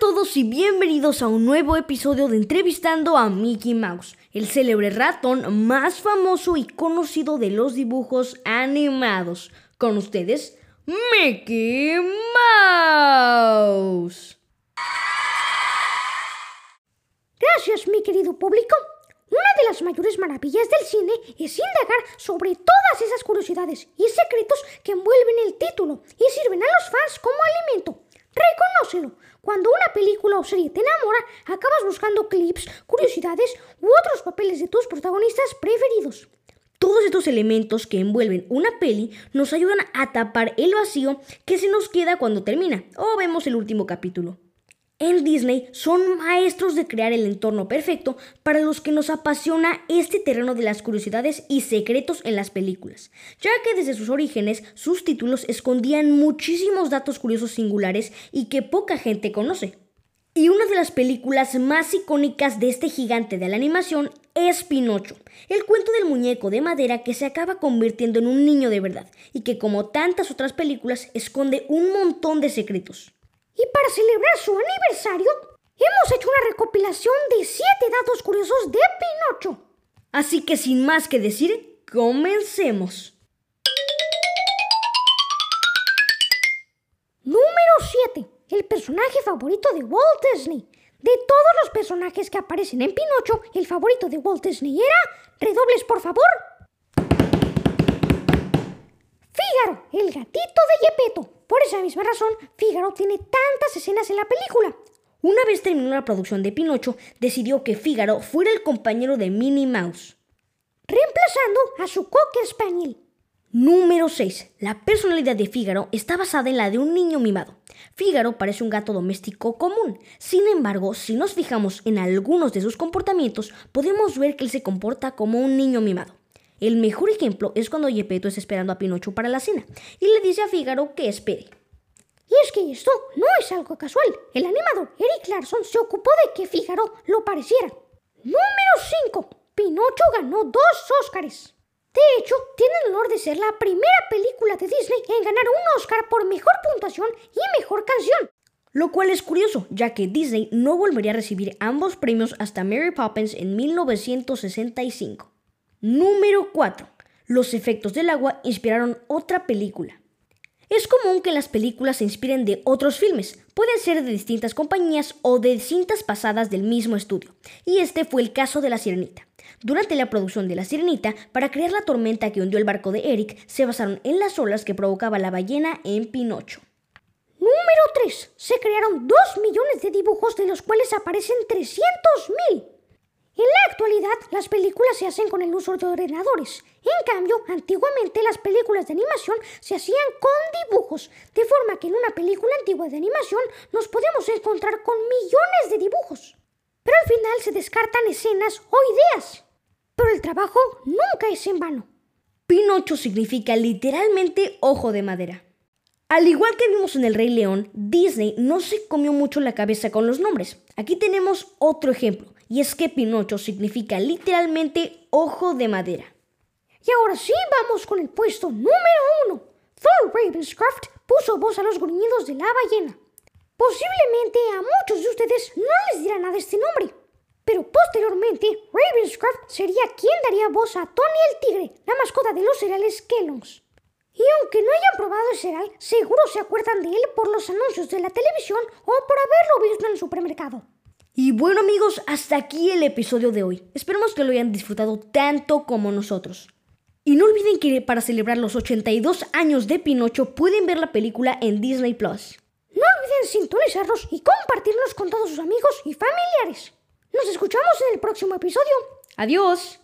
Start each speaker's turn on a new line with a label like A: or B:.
A: todos y bienvenidos a un nuevo episodio de Entrevistando a Mickey Mouse, el célebre ratón más famoso y conocido de los dibujos animados. Con ustedes, Mickey Mouse.
B: Gracias, mi querido público. Una de las mayores maravillas del cine es indagar sobre todas esas curiosidades y secretos que envuelven el título y sirven a los fans como alimento. Reconócelo. Cuando una película o serie te enamora, acabas buscando clips, curiosidades u otros papeles de tus protagonistas preferidos.
A: Todos estos elementos que envuelven una peli nos ayudan a tapar el vacío que se nos queda cuando termina o vemos el último capítulo. En Disney son maestros de crear el entorno perfecto para los que nos apasiona este terreno de las curiosidades y secretos en las películas, ya que desde sus orígenes sus títulos escondían muchísimos datos curiosos singulares y que poca gente conoce. Y una de las películas más icónicas de este gigante de la animación es Pinocho, el cuento del muñeco de madera que se acaba convirtiendo en un niño de verdad y que como tantas otras películas esconde un montón de secretos.
B: Y para celebrar su aniversario, hemos hecho una recopilación de 7 datos curiosos de Pinocho.
A: Así que sin más que decir, comencemos.
B: Número 7. El personaje favorito de Walt Disney. De todos los personajes que aparecen en Pinocho, el favorito de Walt Disney era, redobles por favor, El gatito de Gepetto. Por esa misma razón, Fígaro tiene tantas escenas en la película.
A: Una vez terminó la producción de Pinocho, decidió que Fígaro fuera el compañero de Minnie Mouse,
B: reemplazando a su Cocker Spaniel.
A: Número 6. La personalidad de Fígaro está basada en la de un niño mimado. Fígaro parece un gato doméstico común. Sin embargo, si nos fijamos en algunos de sus comportamientos, podemos ver que él se comporta como un niño mimado. El mejor ejemplo es cuando Gepetto está esperando a Pinocho para la cena y le dice a Fígaro que espere.
B: Y es que esto no es algo casual. El animador Eric Larson se ocupó de que Fígaro lo pareciera. Número 5. Pinocho ganó dos Óscares. De hecho, tiene el honor de ser la primera película de Disney en ganar un Oscar por mejor puntuación y mejor canción.
A: Lo cual es curioso, ya que Disney no volvería a recibir ambos premios hasta Mary Poppins en 1965. Número 4. Los efectos del agua inspiraron otra película. Es común que las películas se inspiren de otros filmes, pueden ser de distintas compañías o de cintas pasadas del mismo estudio, y este fue el caso de La Sirenita. Durante la producción de La Sirenita, para crear la tormenta que hundió el barco de Eric, se basaron en las olas que provocaba la ballena en Pinocho.
B: Número 3. Se crearon 2 millones de dibujos de los cuales aparecen 300.000. En la actualidad, las películas se hacen con el uso de ordenadores. En cambio, antiguamente las películas de animación se hacían con dibujos, de forma que en una película antigua de animación nos podemos encontrar con millones de dibujos. Pero al final se descartan escenas o ideas. Pero el trabajo nunca es en vano.
A: Pinocho significa literalmente ojo de madera. Al igual que vimos en El Rey León, Disney no se comió mucho la cabeza con los nombres. Aquí tenemos otro ejemplo y es que Pinocho significa literalmente ojo de madera.
B: Y ahora sí vamos con el puesto número uno. Thor Ravenscraft puso voz a los gruñidos de la ballena. Posiblemente a muchos de ustedes no les dirá nada este nombre, pero posteriormente Ravenscraft sería quien daría voz a Tony el Tigre, la mascota de los cereales Kellogg's. Y aunque no hayan probado el cereal, seguro se acuerdan de él por los anuncios de la televisión o por haberlo visto en el supermercado.
A: Y bueno amigos, hasta aquí el episodio de hoy. Esperemos que lo hayan disfrutado tanto como nosotros. Y no olviden que para celebrar los 82 años de Pinocho pueden ver la película en Disney Plus.
B: No olviden sintonizarnos y compartirnos con todos sus amigos y familiares. Nos escuchamos en el próximo episodio.
A: Adiós.